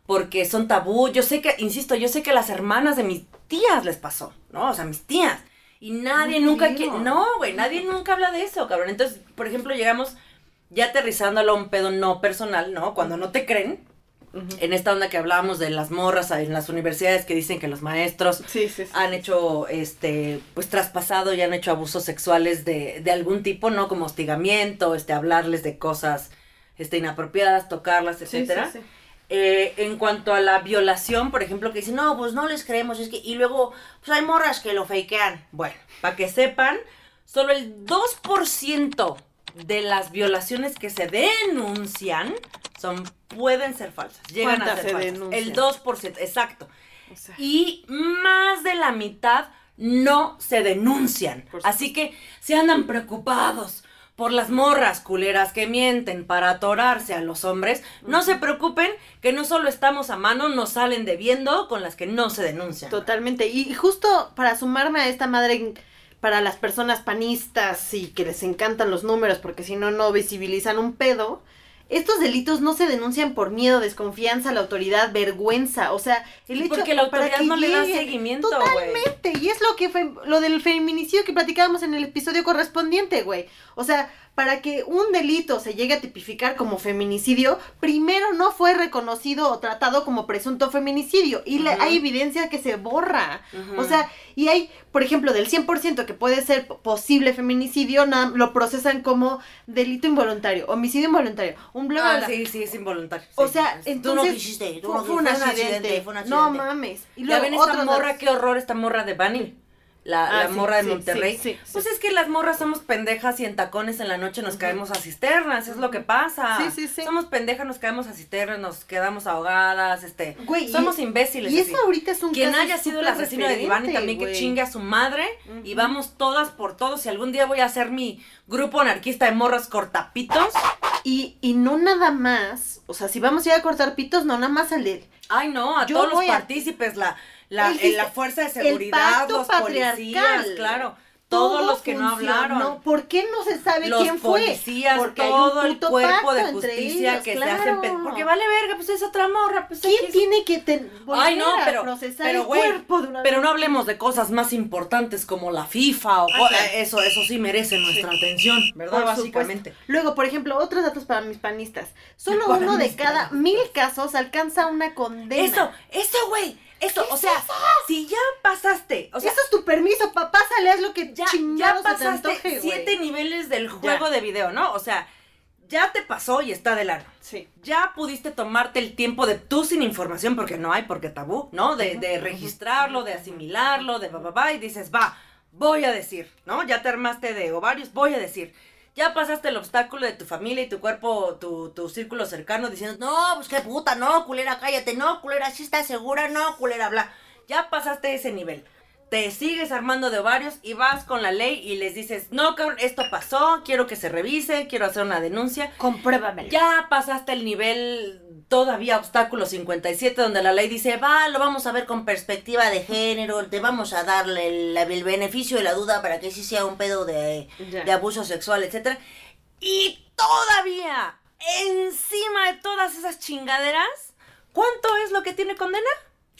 porque son tabú. Yo sé que, insisto, yo sé que a las hermanas de mis tías les pasó, ¿no? O sea, mis tías. Y nadie No nunca quiere. No, güey, nadie nunca habla de eso, cabrón. Entonces, por ejemplo, llegamos ya aterrizándolo a un pedo no personal, ¿no? Cuando no te creen. En esta onda que hablábamos de las morras en las universidades que dicen que los maestros Sí, sí, sí. han hecho, este, pues traspasado y han hecho abusos sexuales de, de algún tipo, ¿no? Como hostigamiento, este, hablarles de cosas, este, inapropiadas, tocarlas, Sí, etcétera. sí, sí. Eh, en cuanto a la violación, por ejemplo, que dicen, no, pues no les creemos, es que, y luego, pues hay morras que lo fakean. Bueno, para que sepan, solo el 2% de las violaciones que se denuncian son, pueden ser falsas, llegan a ¿Cuántas ser se falsas. denuncian? El 2%, exacto. O sea, Y más de la mitad no se denuncian. Así que si andan preocupados por las morras culeras que mienten para atorarse a los hombres, no se preocupen que no solo estamos a mano, nos salen debiendo con las que no se denuncian. Totalmente. Y justo para sumarme a esta madre para las personas panistas y que les encantan los números porque si no no visibilizan un pedo, estos delitos no se denuncian por miedo, desconfianza a la autoridad, vergüenza, o sea, el hecho porque la autoridad que no le da seguimiento. Totalmente, y es lo que fue lo del feminicidio que platicábamos en el episodio correspondiente, güey. O sea, para que un delito se llegue a tipificar como feminicidio, primero no fue reconocido o tratado como presunto feminicidio y le- hay evidencia que se borra. O sea, y hay, por ejemplo, del 100% que puede ser posible feminicidio, na- lo procesan como delito involuntario, homicidio involuntario, un bla, bla, Ah, sí, sí, es involuntario. O sí. sea, Tú no entonces quisiste, tú fue, no fue un accidente. fue un No mames. Y ya luego ven esta morra, qué horror esta morra de Bunny. La, Ah, la sí, morra de sí, Monterrey. sí, pues es que las morras somos pendejas y en tacones en la noche nos caemos a cisternas, es lo que pasa. Sí, sí, sí. Somos pendejas, nos caemos a cisternas, nos quedamos ahogadas, este. Güey, y- somos imbéciles. Y eso ahorita es un Quien caso haya sido el asesino de Divani referente, también que chingue a su madre y vamos todas por todos. Y algún día voy a hacer mi grupo anarquista de morras cortapitos. Y, y no nada más, o sea, si vamos a ir a cortar pitos, no nada más al de... Ay, no, a Yo todos los a- partícipes, la, la, El eh, la fuerza de seguridad, los policías, claro. Todos todo los que no hablaron. ¿Por qué no se sabe los quién fue? policías, Porque todo el cuerpo de justicia ellos, que se hacen pe- porque vale verga, pues es otra morra, pues ¿Quién tiene que ten- Ay, no, pero, procesar pero el cuerpo de una pero vez? no hablemos de cosas más importantes como la FIFA o Ah, co- claro. eh, eso, eso sí merece nuestra atención, ¿verdad? Por Básicamente. supuesto. Luego, por ejemplo, otros datos para mis panistas. Solo Para uno de cada panistas. mil casos alcanza una condena. Eso, eso, güey. Eso, o sea, si ya pasaste, o sea, Eso es tu permiso, papá, sale, haz lo que ya, ya pasaste antoje, siete niveles del juego de video, ¿no? O sea, ya te pasó y está de lano. Sí. Ya pudiste tomarte el tiempo de tú sin información, porque no hay, porque tabú, ¿no? De, de registrarlo, de asimilarlo, de va, va, va, y dices, va, voy a decir, ¿no? Ya te armaste de ovarios, voy a decir. Ya pasaste el obstáculo de tu familia y tu cuerpo, tu, tu círculo cercano, diciendo, no, pues qué puta, no, culera, cállate, no, culera, sí estás segura, no, culera, bla. Ya pasaste ese nivel. Te sigues armando de ovarios y vas con la ley y les dices, no, cabrón, esto pasó, quiero que se revise, quiero hacer una denuncia. Compruébamelo. Ya pasaste el nivel todavía obstáculo 57 donde la ley dice, va, lo vamos a ver con perspectiva de género, te vamos a darle el, el beneficio de la duda para que sí sea un pedo de, de abuso sexual, etcétera. Y todavía, encima de todas esas chingaderas, ¿cuánto es lo que tiene condena?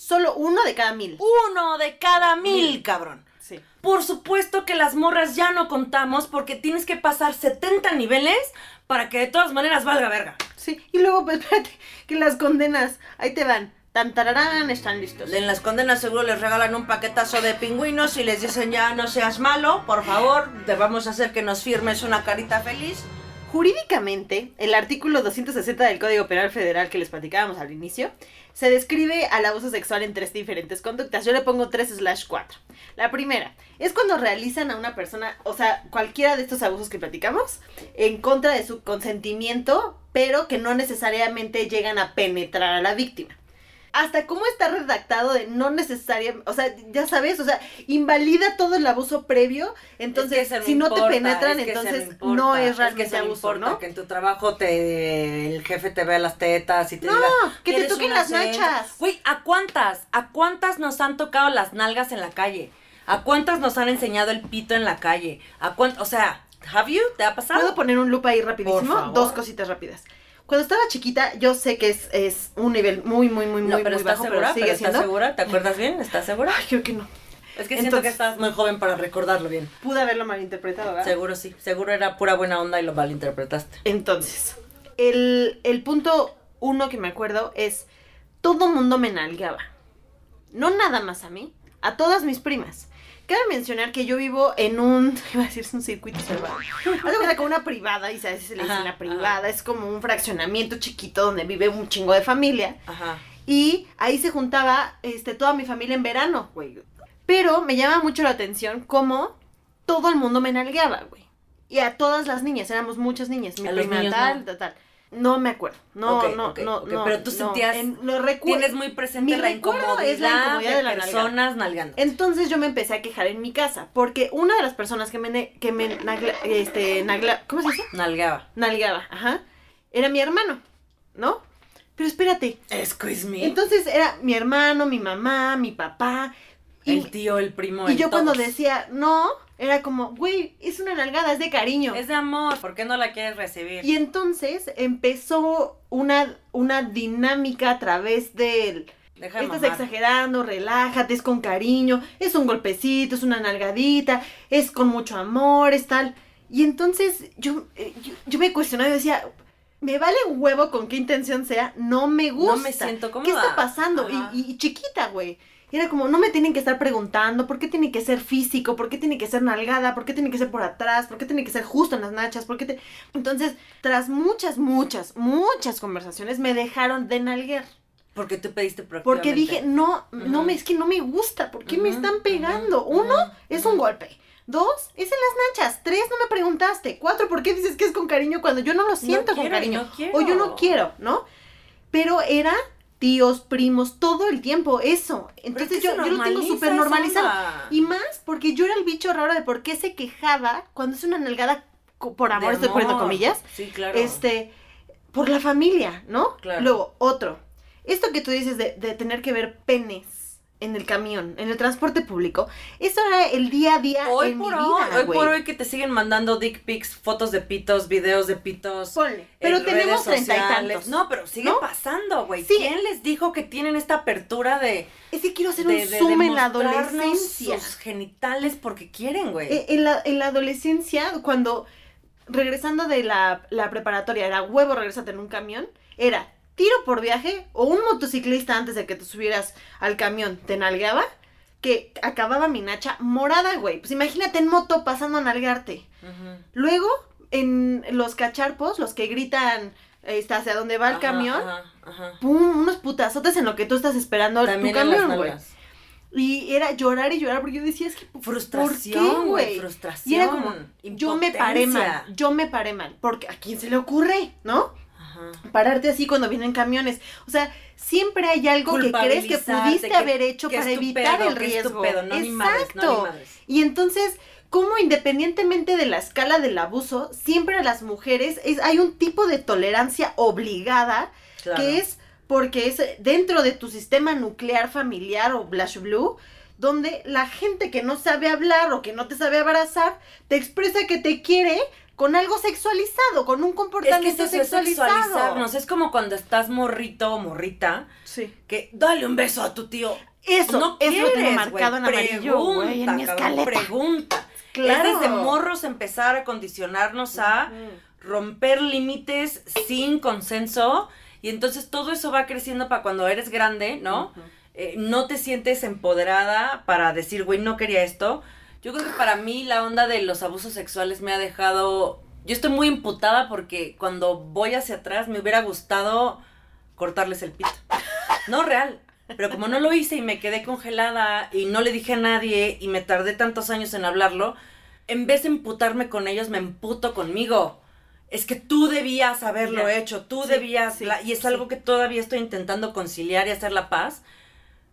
Solo uno de cada mil. Uno de cada mil, cabrón. Sí. Por supuesto que las morras ya no contamos porque tienes que pasar 70 niveles para que de todas maneras valga verga. Sí. Y luego, pues, espérate, que las condenas, ahí te van. Tan tararán, están listos. En las condenas seguro les regalan un paquetazo de pingüinos y les dicen ya no seas malo, por favor, te vamos a hacer que nos firmes una carita feliz. Jurídicamente, el artículo 260 del Código Penal Federal que les platicábamos al inicio, se describe al abuso sexual en tres diferentes conductas. Yo le pongo 3 slash 4. La primera es cuando realizan a una persona, o sea, cualquiera de estos abusos que platicamos, en contra de su consentimiento, pero que no necesariamente llegan a penetrar a la víctima. Hasta cómo está redactado de no necesariamente, o sea, ya sabes, o sea, invalida todo el abuso previo, entonces Es que si no importa, te penetran, es que entonces importa, no es que realmente no abuso, importa, ¿no? Que en tu trabajo te el jefe te vea las tetas y te No, diga que te "Eres toquen las sensa". nachas. Güey, ¿a cuántas? ¿A cuántas nos han tocado las nalgas en la calle? ¿A cuántas nos han enseñado el pito en la calle? ¿A cuántas? O sea, ¿have you? ¿Te ha pasado? ¿Puedo poner un loop ahí Por rapidísimo? favor. Dos cositas rápidas. Cuando estaba chiquita, yo sé que es, es un nivel muy, muy, muy, no, muy, pero muy ¿estás bajo, segura? pero sigue ¿Pero siendo. ¿Estás segura? ¿Te acuerdas bien? ¿Estás segura? Ay, creo que no. Es que siento que Entonces- estás muy joven para recordarlo bien. Pude haberlo malinterpretado, ¿verdad? Seguro sí. Seguro era pura buena onda y lo malinterpretaste. Entonces, el, el punto uno que me acuerdo es, todo mundo me nalgueaba. No nada más a mí, a todas mis primas. Cabe mencionar que yo vivo en un, iba a decir, es un circuito cerrado. Haz cuenta como una privada, y se se le dice una privada, es como un fraccionamiento chiquito donde vive un chingo de familia. Ajá. Y ahí se juntaba este, toda mi familia en verano, güey. Pero me llama mucho la atención cómo todo el mundo me nalgueaba, güey. Y a todas las niñas, éramos muchas niñas. Mi A prima tal, no. tal, tal. No me acuerdo. No, no, no. Pero tú no. sentías- En- lo. Tienes muy presente Mi la incomodidad, es la incomodidad de, de la nalga. personas nalgando. Entonces yo me empecé a quejar en mi casa. Porque una de las personas que me, que me nagla- este, nagla- ¿cómo se dice? Nalgaba. Nalgaba, ajá. Era mi hermano, ¿no? Pero espérate. Excuse me. Entonces era mi hermano, mi mamá, mi papá. Y, el tío, el primo, y el yo cuando decía no, era como, güey, es una nalgada, es de cariño. Es de amor, ¿por qué no la quieres recibir? Y entonces empezó una, una dinámica a través del... Deja de Estás mamar. exagerando, relájate, es con cariño, es un golpecito, es una nalgadita, es con mucho amor, es tal. Y entonces yo, eh, yo, yo me cuestionaba y decía, me vale un huevo con qué intención sea, no me gusta. No me siento ¿Qué cómoda. está pasando? Y- y chiquita, güey. Y era como, no me tienen que estar preguntando por qué tiene que ser físico, por qué tiene que ser nalgada, por qué tiene que ser por atrás, por qué tiene que ser justo en las nachas, por qué te... Entonces, tras muchas, muchas, muchas conversaciones, me dejaron de nalguear. Porque tú pediste Porque dije, no, no Ujú. me, es que no me gusta, ¿por qué me Ujú, están ujú, pegando? ujú, Uno, es un golpe. Dos, es en las nachas. Tres, no me preguntaste. Cuatro, ¿por qué dices que es con cariño cuando yo no lo siento con quiero, cariño? no. O yo no quiero, ¿no? Pero era tíos, primos, todo el tiempo eso. Entonces es yo, que yo lo tengo súper normalizado. Y más porque yo era el bicho raro de por qué se quejaba cuando es una nalgada por amor, De estoy poniendo amor. comillas. Sí, claro. Este, por la familia, ¿no? Claro. Luego, otro. Esto que tú dices de, de tener que ver penes en el camión, en el transporte público, eso era el día a día Hoy en por mi hoy, vida, hoy güey. por hoy que te siguen mandando dick pics, fotos de pitos, videos de pitos. Ponle. Pero tenemos treinta y tantos. No, pero sigue ¿No? pasando, güey. Sí. ¿Quién les dijo que tienen esta apertura de, Es que quiero hacer de, un de zoom en la adolescencia. sus genitales porque quieren, güey? Eh, En la, en la adolescencia, cuando regresando de la, la preparatoria, era huevo regresarte en un camión, era tiro por viaje o un motociclista antes de que te subieras al camión te nalgueaba, que acababa mi nacha morada, güey. Pues imagínate en moto pasando a nalgarte. Luego, en los cacharpos, los que gritan este, hacia dónde va el Ajá, camión, ajá, ajá. pum, unos putazotes en lo que tú estás esperando También tu camión, güey. Y era llorar y llorar porque yo decía, es que Frustración, ¿por qué, güey, frustración. Y era como, yo me paré mal, yo me paré mal, porque a quién se le ocurre, ¿no? Pararte así cuando vienen camiones. O sea, siempre hay algo que crees que pudiste que- haber hecho para evitar pedo, el riesgo. pedo, no ni madres, no ni Exacto. madres. Y entonces, como independientemente de la escala del abuso, siempre a las mujeres es, hay un tipo de tolerancia obligada Claro. que es porque es dentro de tu sistema nuclear familiar o Blash Blue, donde la gente que no sabe hablar o que no te sabe abrazar, te expresa que te quiere con algo sexualizado, con un Es que comportamiento eso es sexualizado. sexualizarnos. Es como cuando estás morrito o morrita, Sí. que dale un beso a tu tío. Eso, no eso lo tengo quieres, marcado en en mi Pregunta, cabrón. Pregunta. Claro. Es desde morros empezar a condicionarnos a romper límites sin consenso. Y entonces todo eso va creciendo para cuando eres grande, ¿no? Eh, no te sientes empoderada para decir, güey, no quería esto. Yo creo que para mí la onda de los abusos sexuales me ha dejado... Yo estoy muy imputada porque cuando voy hacia atrás me hubiera gustado cortarles el pito. No real. Pero como no lo hice y me quedé congelada y no le dije a nadie y me tardé tantos años en hablarlo, en vez de emputarme con ellos, me emputo conmigo. Es que tú debías haberlo hecho, tú Sí, debías, sí, la- y es sí. algo que todavía estoy intentando conciliar y hacer la paz.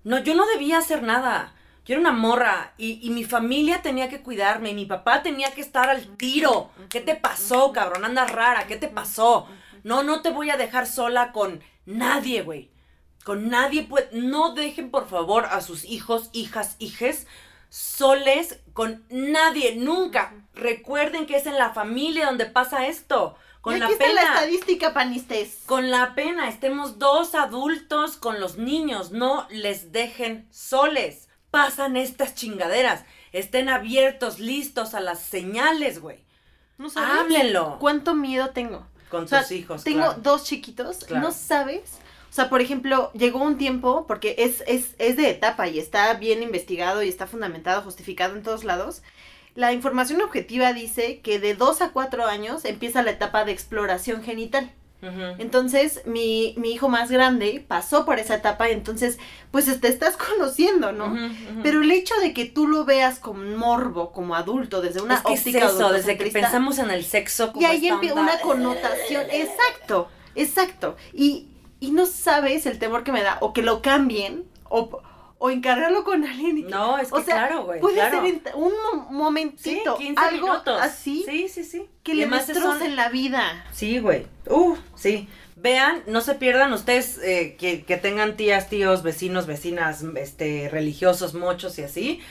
No, yo no debía hacer nada. Yo era una morra y, y mi familia tenía que cuidarme y mi papá tenía que estar al tiro. ¿Qué te pasó, cabrón? Andas rara, ¿qué te pasó? No, no te voy a dejar sola con nadie, güey. Con nadie, pues, no dejen por favor a sus hijos, hijas, hijes soles con nadie, nunca. Recuerden que es en la familia donde pasa esto. Con y la está la pena. estadística, panistes. Con la pena, estemos dos adultos con los niños, no les dejen soles. Pasan estas chingaderas. Estén abiertos, listos a las señales, güey. ¿No sabes Háblenlo cuánto miedo tengo? con O sea, tus hijos. Tengo claro. dos chiquitos, Claro. ¿no sabes? O sea, por ejemplo, llegó un tiempo, porque es, es, es de etapa y está bien investigado y está fundamentado, justificado en todos lados. La información objetiva dice que de 2 a 4 años empieza la etapa de exploración genital. Entonces, mi, mi hijo más grande pasó por esa etapa, entonces, pues te estás conociendo, ¿no? Pero el hecho de que tú lo veas con morbo, como adulto, desde una es que es óptica eso, desde que pensamos en el sexo como y ahí empieza una connotación. Exacto, exacto. Y, y no sabes el temor que me da, o que lo cambien, o, o encargarlo con alguien. y que- No, es que o sea, claro, güey. puede claro. ser un mo- Sí, momentito, 15 algo minutos. así Sí, sí, sí. que Y le destrocen son- la vida. Sí, güey. Uh, sí. Vean, no se pierdan ustedes eh, que, que tengan tías, tíos, vecinos, vecinas, este, religiosos, mochos y así.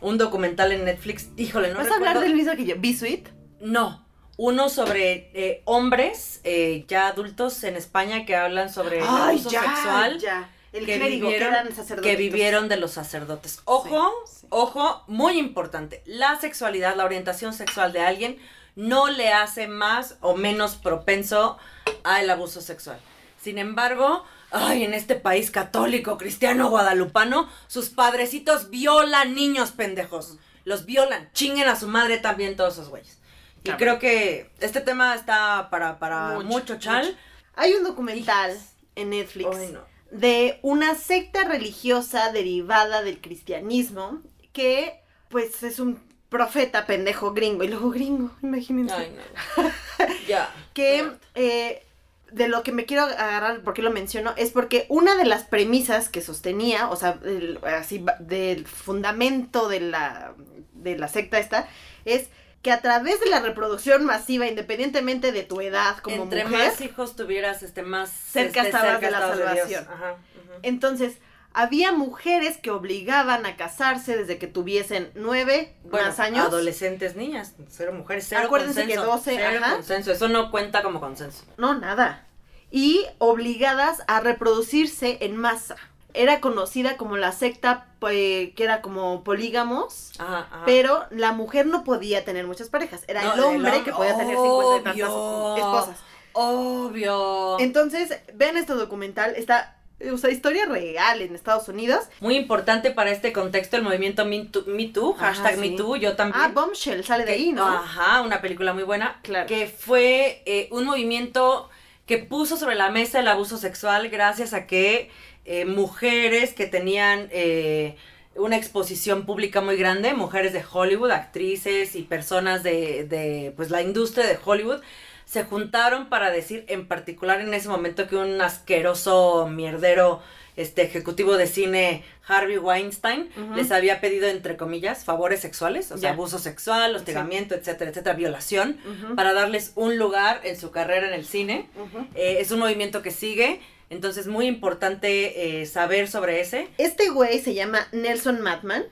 Un documental en Netflix. Híjole, no ¿Vas a hablar recuerdo- del mismo que yo? ¿B-Suite? No. Uno sobre eh, hombres eh, ya adultos en España que hablan sobre el abuso sexual ya. El que clérigo, que vivieron- eran sacerdotes. que vivieron de los sacerdotes. Ojo, Sí, sí. ojo, muy importante. La sexualidad, la orientación sexual de alguien no le hace más o menos propenso al abuso sexual. Sin embargo, ay, en este país católico, cristiano, guadalupano, sus padrecitos violan niños pendejos. Los violan. Chinguen a su madre también todos esos güeyes. Y creo que este tema está para, para Mucho, mucho, chal. mucho. Hay un documental en Netflix Ay, no. De una secta religiosa derivada del cristianismo que pues es un profeta pendejo gringo y luego gringo, imagínense. Ay, no. ya. que eh, de lo que me quiero agarrar, ¿por qué lo menciono? Es porque una de las premisas que sostenía, o sea, el- así del fundamento de la, de la secta esta, es que a través de la reproducción masiva, independientemente de tu edad como Entre mujer, más hijos tuvieras, este, más Cerca este, estabas de la salvación. Ajá, entonces, había mujeres que obligaban a casarse desde que tuviesen nueve Bueno, más años. Adolescentes niñas, cero mujeres, cero Acuérdense que consenso, 12, cero ajá. consenso, eso no cuenta como consenso. No, nada. Y obligadas a reproducirse en masa. Era conocida como la secta, pues, que era como polígamos. Ajá, ajá. Pero la mujer no podía tener muchas parejas. Era No, el hombre que podía tener 50 y tantas Obvio. esposas. Obvio. Entonces, vean este documental. Está, o sea, historia real en Estados Unidos. Muy importante para este contexto el movimiento Me Too, Me Too, Ajá, hashtag sí. Me Too, yo también. Ah, Bombshell sale de ahí, ¿no? Ajá, una película muy buena. Claro. Que fue eh, un movimiento que puso sobre la mesa el abuso sexual gracias a que eh, mujeres que tenían eh, una exposición pública muy grande, mujeres de Hollywood, actrices y personas de, de pues, la industria de Hollywood, se juntaron para decir en particular en ese momento que un asqueroso mierdero este ejecutivo de cine Harvey Weinstein les había pedido entre comillas favores sexuales, o sea, abuso sexual, hostigamiento, etcétera, etcétera, violación, para darles un lugar en su carrera en el cine. Eh, es un movimiento que sigue, entonces muy importante eh, saber sobre ese. Este güey se llama Nelson Madman.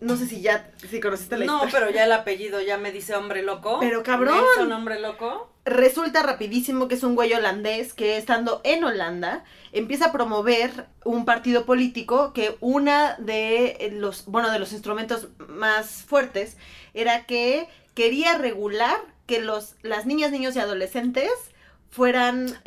No sé si ya, si conociste la No, historia. pero ya el apellido ya me dice hombre loco. Pero, cabrón. Nelson, hombre loco. Resulta rapidísimo que es un güey holandés que estando en Holanda empieza a promover un partido político que una de los, bueno, de los instrumentos más fuertes era que quería regular que los, las niñas, niños y adolescentes fueran este,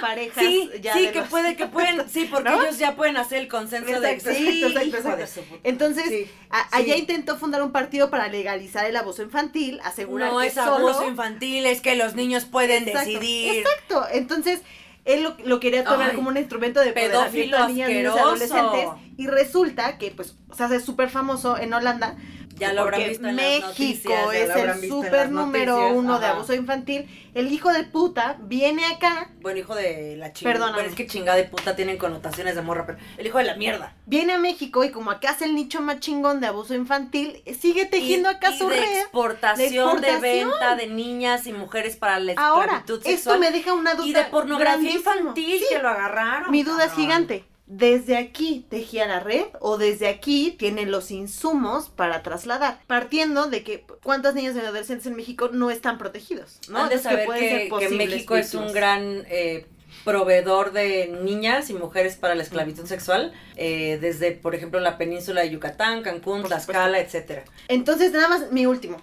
parejas Ah, sí, ya sí, de que los- puede, que pueden, sí, porque ¿No? ellos ya pueden hacer el consenso de sí, exacto, exacto, exacto. puta. Entonces, Sí, a- allá intentó fundar un partido para legalizar el abuso infantil, asegurar No que es solo... abuso infantil, es que los niños pueden decidir. Exacto, entonces él lo, lo quería tomar Ay, como un instrumento de pedófilo a niñas, niños y adolescentes y resulta que pues se hace súper famoso en Holanda Ya lo habrán porque visto en las México noticias, ya es el las número noticias, uno de abuso infantil. El hijo de puta viene acá, Bueno, hijo de la chingada. Perdóname. Pero es que chingada de puta tienen connotaciones de morra, pero el hijo de la mierda. viene a México y como acá es el nicho más chingón de abuso infantil, sigue tejiendo Y- acá y su de red. exportación, de exportación. de venta de niñas y mujeres para la Ahora, esclavitud esto sexual. me deja una duda y de pornografía infantil Sí, que lo agarraron. Mi duda es gigante. ¿Desde aquí tejía la red o desde aquí tiene los insumos para trasladar? Partiendo de que cuántas niñas y adolescentes en México no están protegidos, ¿no? Han de saber que, ser que posibles México es un gran eh, proveedor de niñas y mujeres para la esclavitud sexual, eh, desde, por ejemplo, la península de Yucatán, Cancún, Tlaxcala, etcétera. Entonces, nada más, mi último.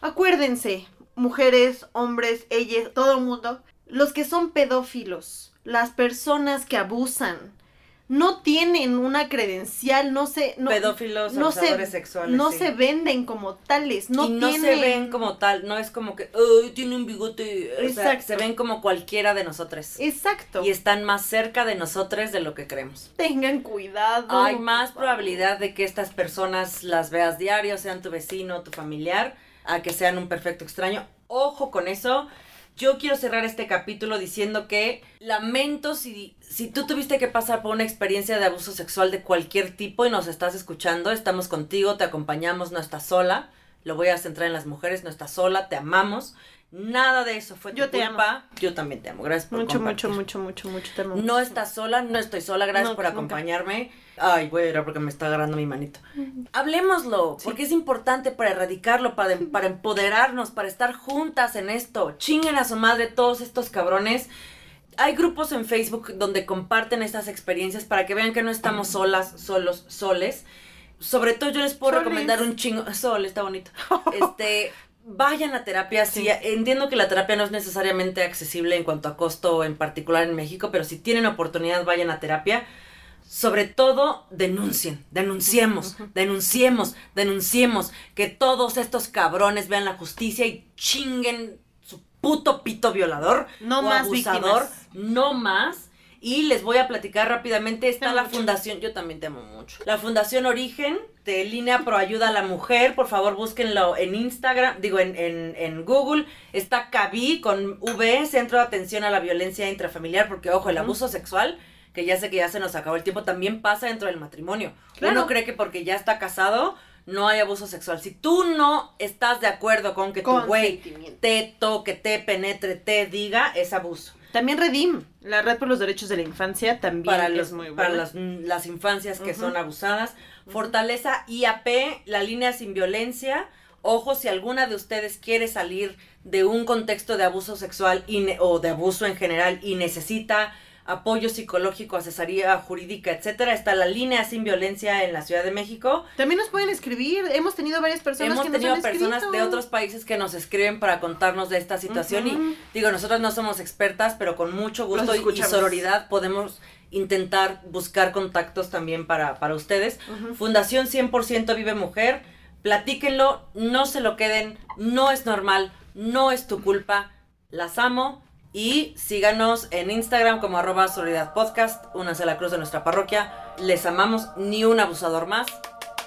Acuérdense, mujeres, hombres, ellas, todo el mundo, los que son pedófilos, las personas que abusan, no tienen una credencial, no se... No, Pedófilos, no se, abusadores sexuales. no sí. se venden como tales, no y no tienen... se ven como tal, no es como que, ay, tiene un bigote. O sea, se ven como cualquiera de nosotros. Exacto. Y están más cerca de nosotros de lo que creemos. Tengan cuidado. Hay más probabilidad de que estas personas las veas diario, sean tu vecino, tu familiar, a que sean un perfecto extraño. Ojo con eso. Yo quiero cerrar este capítulo diciendo que lamento si, si tú tuviste que pasar por una experiencia de abuso sexual de cualquier tipo y nos estás escuchando, estamos contigo, te acompañamos, no estás sola. Lo voy a centrar en las mujeres, no estás sola, te amamos. Nada de eso fue tu Yo te culpa. Yo también te amo. Gracias por Mucho, compartir. mucho, mucho, mucho, mucho. te amo No estás sola, no estoy sola, gracias No, por nunca. acompañarme. Ay, voy a llorar porque me está agarrando mi manito. Hablemoslo, porque es importante para erradicarlo, para, para empoderarnos, para estar juntas en esto. Chinguen a su madre todos estos cabrones. Hay grupos en Facebook donde comparten estas experiencias para que vean que no estamos solas, solos, soles. Sobre todo yo les puedo recomendar un chingo. Sol, está bonito. Este, vayan a terapia. Sí, entiendo que la terapia no es necesariamente accesible en cuanto a costo, en particular en México, pero si tienen oportunidad, vayan a terapia. Sobre todo, denuncien, denunciemos, denunciemos, denunciemos, que todos estos cabrones vean la justicia y chinguen su puto pito violador No o más abusador, víctimas. no más. Y les voy a platicar rápidamente, está la fundación, yo también te amo mucho. La Fundación Origen, de Línea Pro Ayuda a la Mujer, por favor búsquenlo en Instagram, digo en, en, en Google. Está CABI con V, Centro de Atención a la Violencia Intrafamiliar, porque ojo, el abuso sexual, que ya sé que ya se nos acabó el tiempo, también pasa dentro del matrimonio. Claro. Uno cree que porque ya está casado, no hay abuso sexual. Si tú no estás de acuerdo con que tu güey te toque, te penetre, te diga, es abuso. También Redim, la Red por los Derechos de la Infancia, también para, es los, muy buena. para las, las infancias que son abusadas. Fortaleza IAP, la línea sin violencia. Ojo, si alguna de ustedes quiere salir de un contexto de abuso sexual y o de abuso en general y necesita apoyo psicológico, asesoría jurídica, etcétera, está la línea sin violencia en la Ciudad de México. También nos pueden escribir, hemos tenido varias personas Hemos que nos tenido han personas escrito. de otros países que nos escriben para contarnos de esta situación y digo, nosotros no somos expertas, pero con mucho gusto y- y sororidad podemos intentar buscar contactos también para, para ustedes. Fundación 100% Vive Mujer, platíquenlo, no se lo queden, no es normal, no es tu culpa, las amo y síganos en Instagram como arroba Sororidad Podcast, únanse a la cruz de nuestra parroquia, les amamos, ni un abusador más.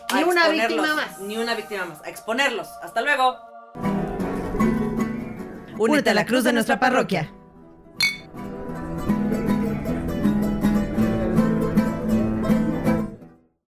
a Ni una víctima más. Ni una víctima más, a exponerlos. Hasta luego. Únete a la cruz de nuestra parroquia.